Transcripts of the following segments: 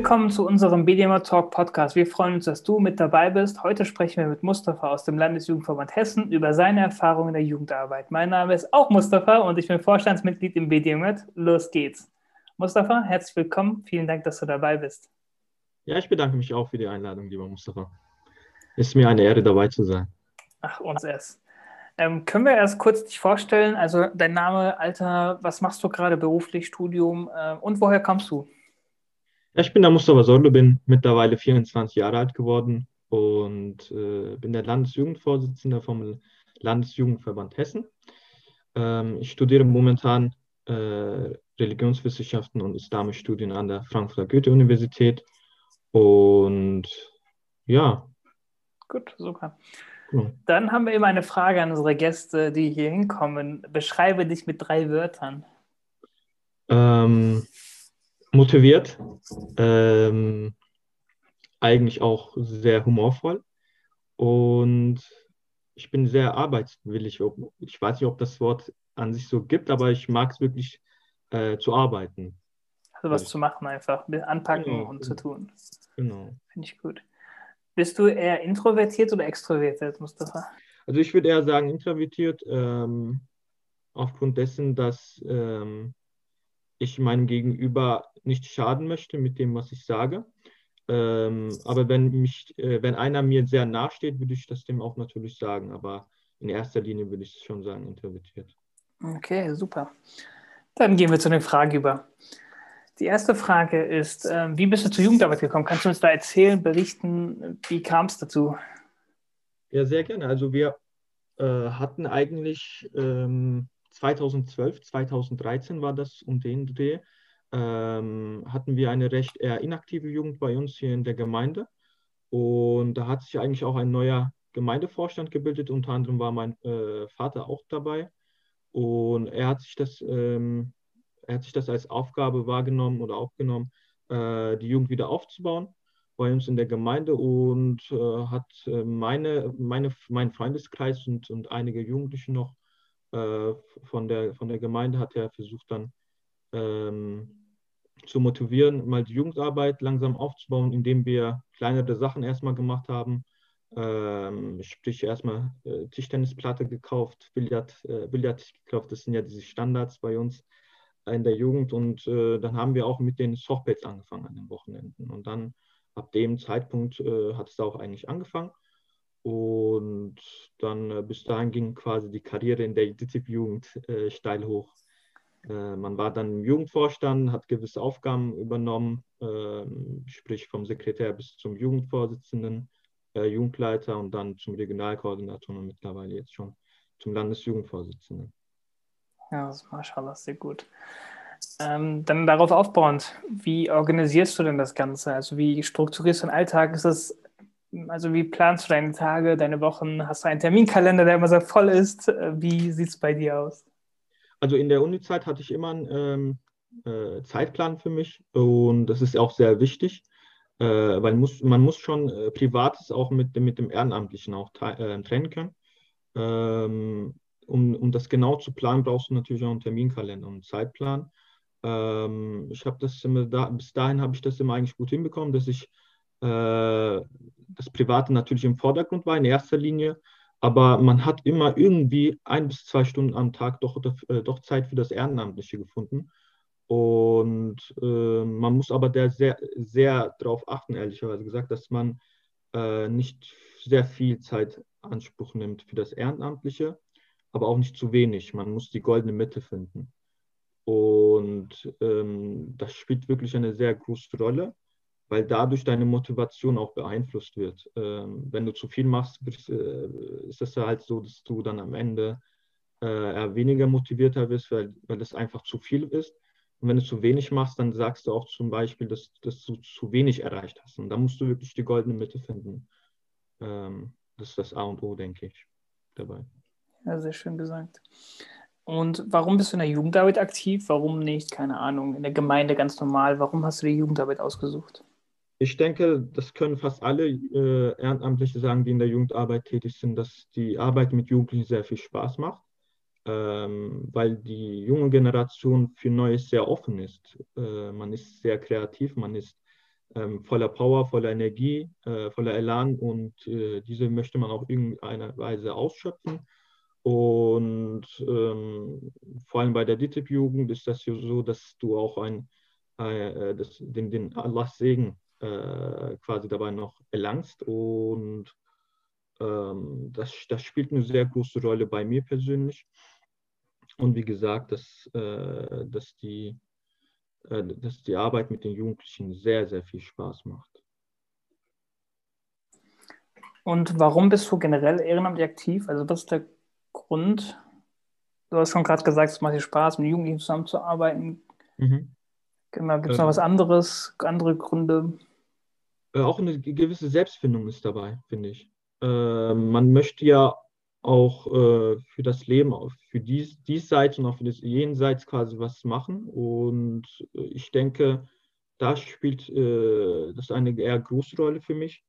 Willkommen zu unserem BDMA Talk Podcast. Wir freuen uns, dass du mit dabei bist. Heute sprechen wir mit Mustafa aus dem Landesjugendverband Hessen über seine Erfahrungen in der Jugendarbeit. Mein Name ist auch Mustafa und ich bin Vorstandsmitglied im BDMA. Los geht's. Mustafa, herzlich willkommen. Vielen Dank, dass du dabei bist. Ja, ich bedanke mich auch für die Einladung, lieber Mustafa. Es ist mir eine Ehre, dabei zu sein. Ach, uns erst. Ähm, können wir erst kurz dich vorstellen? Also dein Name, Alter, was machst du gerade beruflich, Studium äh, und woher kommst du? Ja, ich bin der Mustafa Sorlo, bin mittlerweile 24 Jahre alt geworden und äh, bin der Landesjugendvorsitzende vom Landesjugendverband Hessen. Ähm, ich studiere momentan äh, Religionswissenschaften und islamische Studien an der Frankfurter Goethe-Universität. Und ja. Gut, super. Dann haben wir immer eine Frage an unsere Gäste, die hier hinkommen. Beschreibe dich mit drei Wörtern. Ähm, motiviert, ähm, eigentlich auch sehr humorvoll und ich bin sehr arbeitswillig. Ich weiß nicht, ob das Wort an sich so gibt, aber ich mag es wirklich äh, zu arbeiten. Also was also, zu machen einfach, anpacken genau, und zu tun. Genau. Finde ich gut. Bist du eher introvertiert oder extrovertiert, Mustafa? Also ich würde eher sagen introvertiert, ähm, aufgrund dessen, dass ähm, ich meinem Gegenüber nicht schaden möchte mit dem, was ich sage. Ähm, aber wenn, mich, äh, wenn einer mir sehr nahe steht, würde ich das dem auch natürlich sagen. Aber in erster Linie würde ich schon sagen, introvertiert. Okay, super. Dann gehen wir zu den Fragen über. Die erste Frage ist, äh, wie bist du zur Jugendarbeit gekommen? Kannst du uns da erzählen, berichten, wie kam es dazu? Ja, sehr gerne. Also wir äh, hatten eigentlich ähm, 2012, 2013 war das um den Dreh, ähm, hatten wir eine recht eher inaktive Jugend bei uns hier in der Gemeinde. Und da hat sich eigentlich auch ein neuer Gemeindevorstand gebildet. Unter anderem war mein äh, Vater auch dabei. Und er hat sich das, ähm, er hat sich das als Aufgabe wahrgenommen oder aufgenommen, äh, die Jugend wieder aufzubauen bei uns in der Gemeinde und äh, hat äh, meine, meine, meinen Freundeskreis und, und einige Jugendliche noch äh, von, der, von der Gemeinde hat er versucht dann ähm, zu motivieren, mal die Jugendarbeit langsam aufzubauen, indem wir kleinere Sachen erstmal gemacht haben. Ähm, sprich, erstmal äh, Tischtennisplatte gekauft, Billard, äh, Billard gekauft, das sind ja diese Standards bei uns in der Jugend. Und äh, dann haben wir auch mit den Softpads angefangen an den Wochenenden. Und dann ab dem Zeitpunkt äh, hat es auch eigentlich angefangen. Und dann äh, bis dahin ging quasi die Karriere in der DTIP-Jugend äh, steil hoch. Äh, man war dann im Jugendvorstand, hat gewisse Aufgaben übernommen, ähm, sprich vom Sekretär bis zum Jugendvorsitzenden, äh, Jugendleiter und dann zum Regionalkoordinator und mittlerweile jetzt schon zum Landesjugendvorsitzenden. Ja, das ist Maschallah, sehr gut. Ähm, dann darauf aufbauend, wie organisierst du denn das Ganze? Also wie strukturierst du den Alltag? Ist das also wie planst du deine Tage, deine Wochen? Hast du einen Terminkalender, der immer sehr voll ist? Äh, wie sieht es bei dir aus? Also in der Uni-Zeit hatte ich immer einen ähm, äh, Zeitplan für mich und das ist auch sehr wichtig, äh, weil muss, man muss schon äh, Privates auch mit, mit dem Ehrenamtlichen auch äh, trennen können. Ähm, um, um das genau zu planen, brauchst du natürlich auch einen Terminkalender und einen Zeitplan. Ähm, ich habe das immer da, bis dahin habe ich das immer eigentlich gut hinbekommen, dass ich äh, das Private natürlich im Vordergrund war in erster Linie, aber man hat immer irgendwie ein bis zwei Stunden am Tag doch, äh, doch Zeit für das Ehrenamtliche gefunden. Und äh, man muss aber da sehr, sehr darauf achten, ehrlicherweise gesagt, dass man äh, nicht sehr viel Zeit Anspruch nimmt für das Ehrenamtliche, aber auch nicht zu wenig. Man muss die goldene Mitte finden. Und ähm, das spielt wirklich eine sehr große Rolle weil dadurch deine Motivation auch beeinflusst wird. Ähm, wenn du zu viel machst, äh, ist es halt so, dass du dann am Ende äh, weniger motivierter wirst, weil, weil es einfach zu viel ist. Und wenn du zu wenig machst, dann sagst du auch zum Beispiel, dass, dass du zu wenig erreicht hast. Und da musst du wirklich die goldene Mitte finden. Ähm, das ist das A und O, denke ich, dabei. Ja, sehr schön gesagt. Und warum bist du in der Jugendarbeit aktiv? Warum nicht, keine Ahnung, in der Gemeinde ganz normal? Warum hast du die Jugendarbeit ausgesucht? Ich denke, das können fast alle äh, Ehrenamtliche sagen, die in der Jugendarbeit tätig sind, dass die Arbeit mit Jugendlichen sehr viel Spaß macht, ähm, weil die junge Generation für Neues sehr offen ist. Äh, man ist sehr kreativ, man ist ähm, voller Power, voller Energie, äh, voller Elan und äh, diese möchte man auch irgendeiner Weise ausschöpfen. Und ähm, vor allem bei der DITIB-Jugend ist das so, dass du auch ein, äh, das, den, den Allahs Segen äh, quasi dabei noch erlangst. Und ähm, das, das spielt eine sehr große Rolle bei mir persönlich. Und wie gesagt, dass, äh, dass, die, äh, dass die Arbeit mit den Jugendlichen sehr, sehr viel Spaß macht. Und warum bist du generell ehrenamtlich aktiv? Also was ist der Grund? Du hast schon gerade gesagt, es macht dir Spaß, mit Jugendlichen zusammenzuarbeiten. Mhm. Genau, gibt es noch was anderes, andere Gründe? Äh, auch eine gewisse Selbstfindung ist dabei, finde ich. Äh, man möchte ja auch äh, für das Leben, für dies, diesseits und auch für das jenseits quasi was machen. Und äh, ich denke, da spielt äh, das eine eher große Rolle für mich,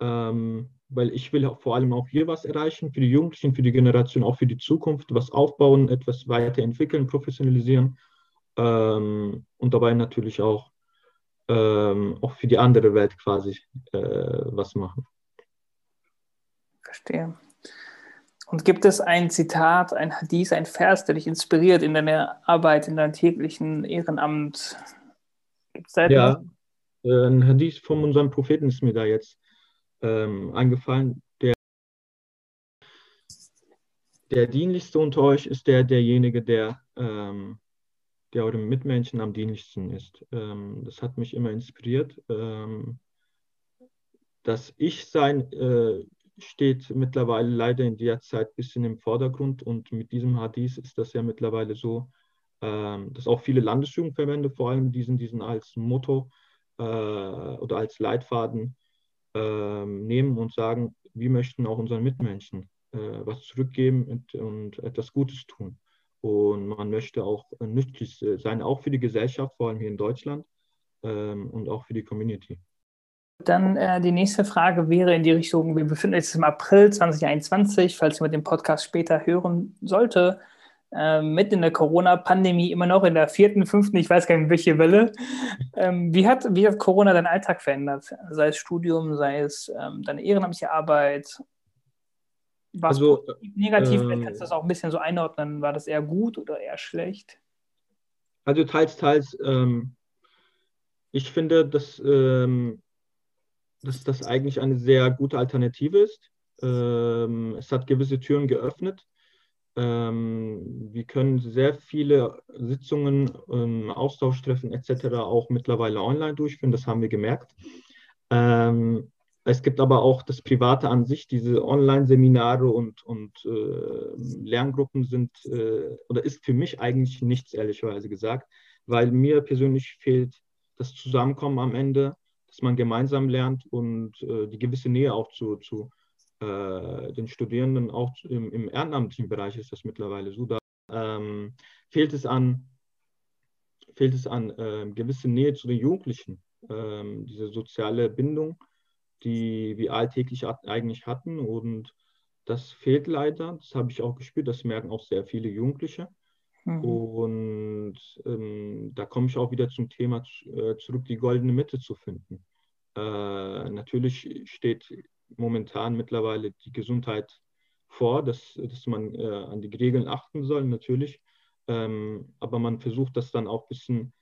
ähm, weil ich will vor allem auch hier was erreichen, für die Jugendlichen, für die Generation, auch für die Zukunft, was aufbauen, etwas weiterentwickeln, professionalisieren ähm, und dabei natürlich auch, ähm, auch für die andere Welt quasi äh, was machen. Verstehe. Und gibt es ein Zitat, ein Hadith, ein Vers, der dich inspiriert in deiner Arbeit, in deinem täglichen Ehrenamt? Gibt's da ja, äh, ein Hadith von unserem Propheten ist mir da jetzt ähm, eingefallen. Der, der dienlichste unter euch ist der, derjenige, der, ähm, der eurem Mitmenschen am dienlichsten ist. Ähm, das hat mich immer inspiriert. Ähm, das Ich-Sein äh, steht mittlerweile leider in der Zeit ein bisschen im Vordergrund und mit diesem Hadith ist das ja mittlerweile so, ähm, dass auch viele Landesjugendverbände vor allem diesen, diesen als Motto äh, oder als Leitfaden äh, nehmen und sagen, wir möchten auch unseren Mitmenschen äh, was zurückgeben und, und, etwas Gutes tun. Und man möchte auch nützlich sein, auch für die Gesellschaft, vor allem hier in Deutschland ähm, und auch für die Community. Dann äh, die nächste Frage wäre in die Richtung, wir befinden uns im April 2021, falls jemand den Podcast später hören sollte, äh, mitten in der Corona-Pandemie, immer noch in der vierten, fünften, ich weiß gar nicht, welche Welle. Ähm, wie, hat, wie hat Corona deinen Alltag verändert? Sei es Studium, sei es ähm, deine ehrenamtliche Arbeit? Was also, negativ, ähm, kannst du das auch ein bisschen so einordnen. War das eher gut oder eher schlecht? Also teils, teils. Ähm, ich finde, dass ähm, dass das eigentlich eine sehr gute Alternative ist. Ähm, es hat gewisse Türen geöffnet. Ähm, wir können sehr viele Sitzungen, ähm, Austauschtreffen etc. auch mittlerweile online durchführen, das haben wir gemerkt. Ähm, es gibt aber auch das Private an sich, diese Online-Seminare und, und äh, Lerngruppen sind äh, oder ist für mich eigentlich nichts, ehrlicherweise gesagt, weil mir persönlich fehlt das Zusammenkommen am Ende dass man gemeinsam lernt und äh, die gewisse Nähe auch zu, zu äh, den Studierenden, auch im, im, ehrenamtlichen Bereich ist das mittlerweile so. Da ähm, fehlt es an, fehlt es an äh, gewisse Nähe zu den Jugendlichen, ähm, diese soziale Bindung, die wir alltäglich eigentlich hatten und das fehlt leider. Das habe ich auch gespürt. Das merken auch sehr viele Jugendliche. Mhm. Und ähm, da komme ich auch wieder zum Thema äh, zurück, die goldene Mitte zu finden. Äh, natürlich steht momentan mittlerweile die Gesundheit vor, dass, dass man äh, an die Regeln achten soll, natürlich. Ähm, aber man versucht das dann auch ein bisschen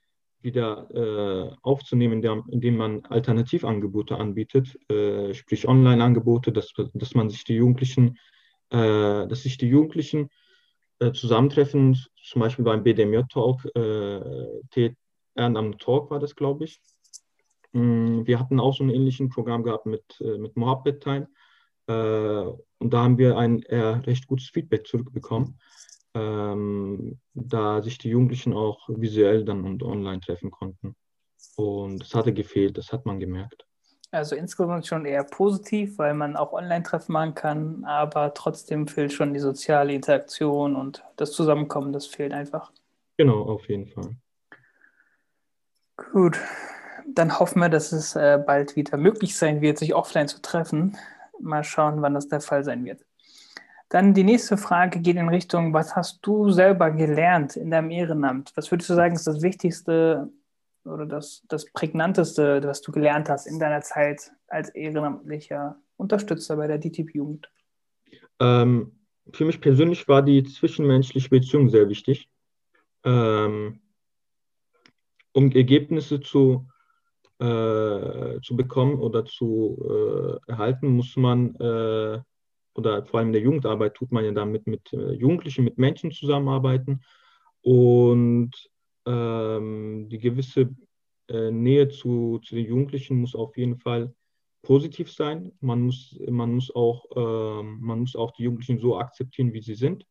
wieder äh, aufzunehmen, indem, man Alternativangebote anbietet, äh, sprich Online-Angebote, dass, dass man sich die Jugendlichen, äh, dass sich die Jugendlichen äh, zusammentreffen, zum Beispiel beim BDMJ-Talk, äh, Ehrenamt Talk war das, glaube ich. Mm, wir hatten auch so ein ähnliches Programm gehabt mit, äh, mit Mohabbat Time. Äh, und da haben wir ein recht gutes Feedback zurückbekommen, ähm, da sich die Jugendlichen auch visuell dann und online treffen konnten. Und das hatte gefehlt, das hat man gemerkt. Also insgesamt schon eher positiv, weil man auch Online-Treffen machen kann, aber trotzdem fehlt schon die soziale Interaktion und das Zusammenkommen, das fehlt einfach. Genau, auf jeden Fall. Gut, dann hoffen wir, dass es äh, bald wieder möglich sein wird, sich offline zu treffen. Mal schauen, wann das der Fall sein wird. Dann die nächste Frage geht in Richtung, was hast du selber gelernt in deinem Ehrenamt? Was würdest du sagen, ist das Wichtigste, oder das, das prägnanteste, was du gelernt hast in deiner Zeit als ehrenamtlicher Unterstützer bei der DTIP-Jugend? Ähm, für mich persönlich war die zwischenmenschliche Beziehung sehr wichtig. Ähm, um Ergebnisse zu, äh, zu bekommen oder zu äh, erhalten, muss man, äh, oder vor allem in der Jugendarbeit tut man ja damit mit äh, Jugendlichen, mit Menschen zusammenarbeiten und ähm, die gewisse äh, Nähe zu, zu den Jugendlichen muss auf jeden Fall positiv sein. Man muss, man muss, auch, ähm, man muss auch die Jugendlichen so akzeptieren, wie sie sind.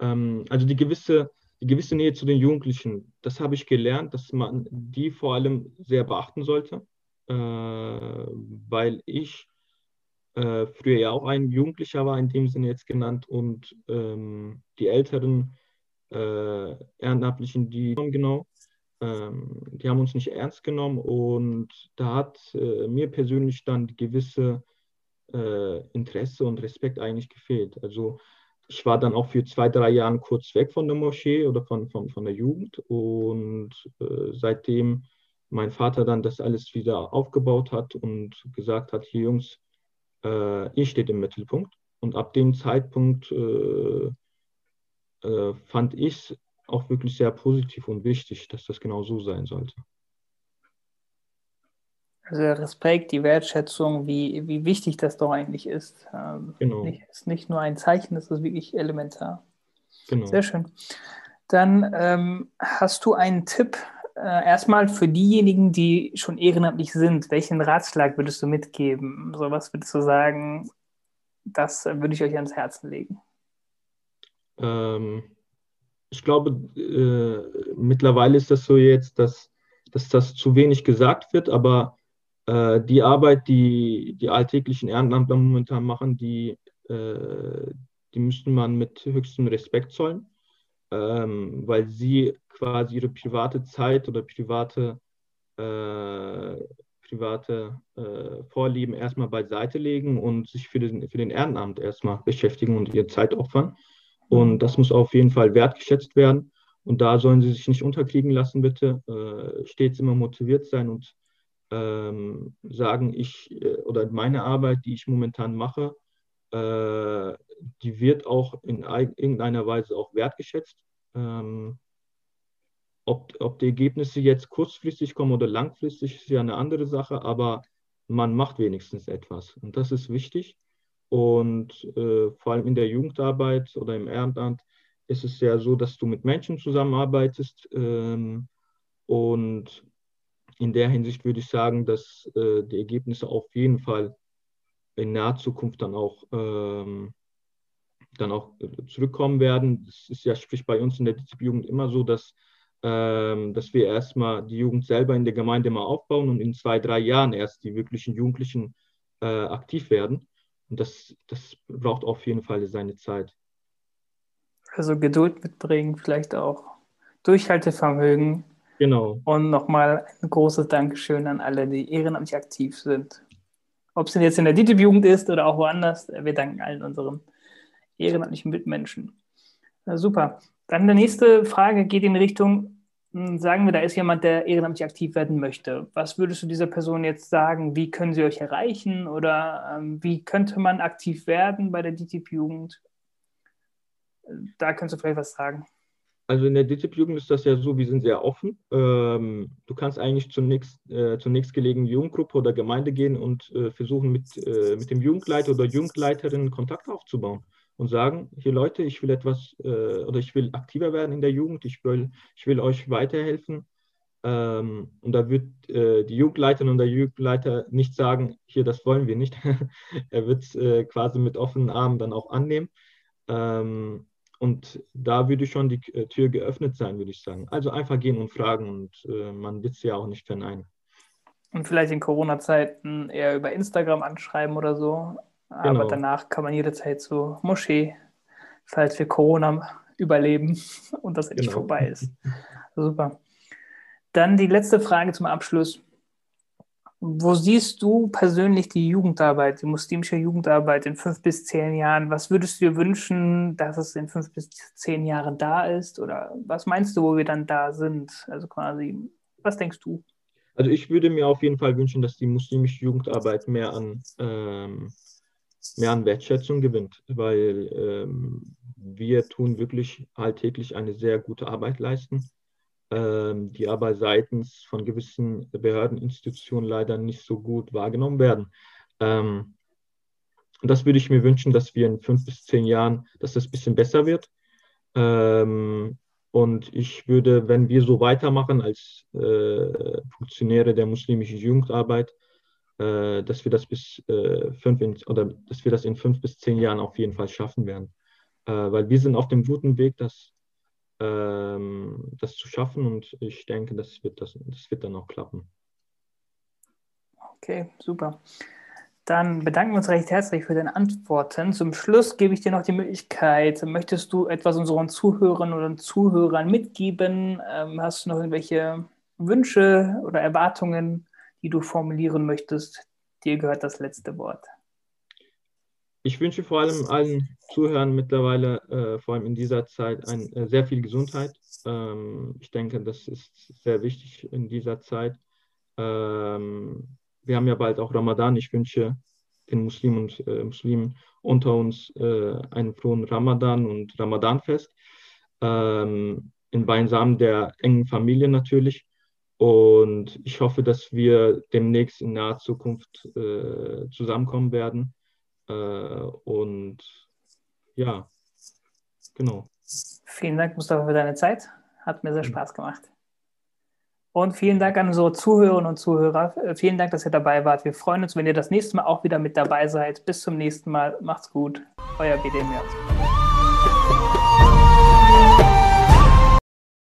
Ähm, also die gewisse die gewisse Nähe zu den Jugendlichen, das habe ich gelernt, dass man die vor allem sehr beachten sollte, äh, weil ich äh, früher ja auch ein Jugendlicher war, in dem Sinne jetzt genannt, und ähm, die älteren äh, Ehrenamtlichen, die genau, ähm, die haben uns nicht ernst genommen und da hat äh, mir persönlich dann gewisse äh, Interesse und Respekt eigentlich gefehlt. Also ich war dann auch für zwei, drei Jahre kurz weg von der Moschee oder von, von, von der Jugend. Und äh, seitdem mein Vater dann das alles wieder aufgebaut hat und gesagt hat, hier Jungs, äh, ihr steht im Mittelpunkt. Und ab dem Zeitpunkt äh, äh fand ich es auch wirklich sehr positiv und wichtig, dass das genau so sein sollte. Also der Respekt, die Wertschätzung, wie, wie wichtig das doch eigentlich ist. Ähm, genau. Nicht, ist nicht nur ein Zeichen, das ist wirklich elementar. Genau. Sehr schön. Dann ähm, hast du einen Tipp äh, erstmal für diejenigen, die schon ehrenamtlich sind. Welchen Ratschlag würdest du mitgeben? So was würdest du sagen, das äh, würde ich euch ans Herzen legen? Ähm, ich glaube, äh, mittlerweile ist das so jetzt, dass, dass das zu wenig gesagt wird, aber äh, die Arbeit, die die alltäglichen Ehrenamtler momentan machen, die, äh, die müsste man mit höchstem Respekt zollen, ähm, weil sie quasi ihre private Zeit oder private, äh, private äh, Vorlieben erstmal beiseite legen und sich für den, für den Ehrenamt erstmal beschäftigen und ihre Zeit opfern. Und das muss auf jeden Fall wertgeschätzt werden. Und da sollen sie sich nicht unterkriegen lassen, bitte. Äh, stets immer motiviert sein und ähm, sagen, ich äh, oder meine Arbeit, die ich momentan mache, äh, die wird auch in irgendeiner Weise auch wertgeschätzt. Ähm, ob, ob die Ergebnisse jetzt kurzfristig kommen oder langfristig, ist ja eine andere Sache, aber man macht wenigstens etwas. Und das ist wichtig. Und äh, vor allem in der Jugendarbeit oder im Ehrenamt ist es ja so, dass du mit Menschen zusammenarbeitest ähm, und in der Hinsicht würde ich sagen, dass äh, die Ergebnisse auf jeden Fall in naher Zukunft dann auch, ähm, dann auch äh, zurückkommen werden. Es ist ja sprich bei uns in der DZB-Jugend immer so, dass, ähm, dass wir erstmal die Jugend selber in der Gemeinde mal aufbauen und in zwei, drei Jahren erst die wirklichen Jugendlichen äh, aktiv werden. Und das, das braucht auf jeden Fall seine Zeit. Also Geduld mitbringen, vielleicht auch Durchhaltevermögen Genau. Und nochmal ein großes Dankeschön an alle, die ehrenamtlich aktiv sind. Ob es denn jetzt in der DITIB-Jugend ist oder auch woanders, wir danken allen unseren ehrenamtlichen Mitmenschen. Na, super. Dann die nächste Frage geht in Richtung, hm, sagen wir, da ist jemand, der ehrenamtlich aktiv werden möchte. Was würdest du dieser Person jetzt sagen? Wie können sie euch erreichen oder ähm, wie könnte man aktiv werden bei der DTIP-Jugend? Da kannst du vielleicht was sagen. Also in der DTIP-Jugend ist das ja so, wir sind sehr offen. Ähm, du kannst eigentlich zur, nächst, äh, Jugendgruppe oder Gemeinde gehen und äh, versuchen, mit, äh, mit dem Jugendleiter oder Jugendleiterin Kontakt aufzubauen und sagen, hier Leute, ich will etwas äh, oder ich will aktiver werden in der Jugend, ich will, ich will euch weiterhelfen. Ähm, und da wird äh, die Jugendleiterin und der Jugendleiter nicht sagen, hier, das wollen wir nicht. er wird es äh, quasi mit offenen Armen dann auch annehmen. Ähm, und da würde schon die äh, Tür geöffnet sein, würde ich sagen. Also einfach gehen und fragen und äh, man wird es ja auch nicht verneinen. Und vielleicht in Corona-Zeiten eher über Instagram anschreiben oder so. Genau. Aber danach kann man jederzeit zur Moschee, falls wir Corona überleben und das endlich genau. vorbei ist. Super. Dann die letzte Frage zum Abschluss. Wo siehst du persönlich die Jugendarbeit, die muslimische Jugendarbeit in fünf bis zehn Jahren? Was würdest du dir wünschen, dass es in fünf bis zehn Jahren da ist? Oder was meinst du, wo wir dann da sind? Also quasi, was denkst du? Also ich würde mir auf jeden Fall wünschen, dass die muslimische Jugendarbeit mehr an, ähm, mehr an Wertschätzung gewinnt, weil ähm, wir tun wirklich alltäglich eine sehr gute Arbeit leisten ähm, die aber seitens von gewissen Behördeninstitutionen leider nicht so gut wahrgenommen werden. Ähm, das würde ich mir wünschen, dass wir in fünf bis zehn Jahren, dass das ein bisschen besser wird. Ähm, und ich würde, wenn wir so weitermachen als äh, Funktionäre der muslimischen Jugendarbeit, äh, dass wir das bis äh, fünf in, oder dass wir das in fünf bis zehn Jahren auf jeden Fall schaffen werden. Äh, weil wir sind auf dem guten Weg, das ähm, das zu schaffen und ich denke, das wird, das, das wird dann auch klappen. Okay, super. Dann bedanken wir uns recht herzlich für deine Antworten. Zum Schluss gebe ich dir noch die Möglichkeit, möchtest du etwas unseren Zuhörern oder Zuhörern mitgeben? Ähm, hast du noch irgendwelche Wünsche oder Erwartungen, die du formulieren möchtest? Dir gehört das letzte Wort. Ich wünsche vor allem allen Zuhörern mittlerweile, äh, vor allem in dieser Zeit, ein, äh, sehr viel Gesundheit. Ähm, ich denke, das ist sehr wichtig in dieser Zeit. Ähm, wir haben ja bald auch Ramadan. Ich wünsche den Muslimen und äh, Muslimen unter uns äh, einen frohen Ramadan und Ramadanfest. Ähm, in Weinsamen der engen Familie natürlich. Und ich hoffe, dass wir demnächst in naher Zukunft äh, zusammenkommen werden äh, und ja, genau. Vielen Dank, Mustafa, für deine Zeit. Hat mir sehr Spaß gemacht. Und vielen Dank an unsere Zuhörerinnen und Zuhörer. Äh, vielen Dank, dass ihr dabei wart. Wir freuen uns, wenn ihr das nächste Mal auch wieder mit dabei seid. Bis zum nächsten Mal. Macht's gut. Euer BDM.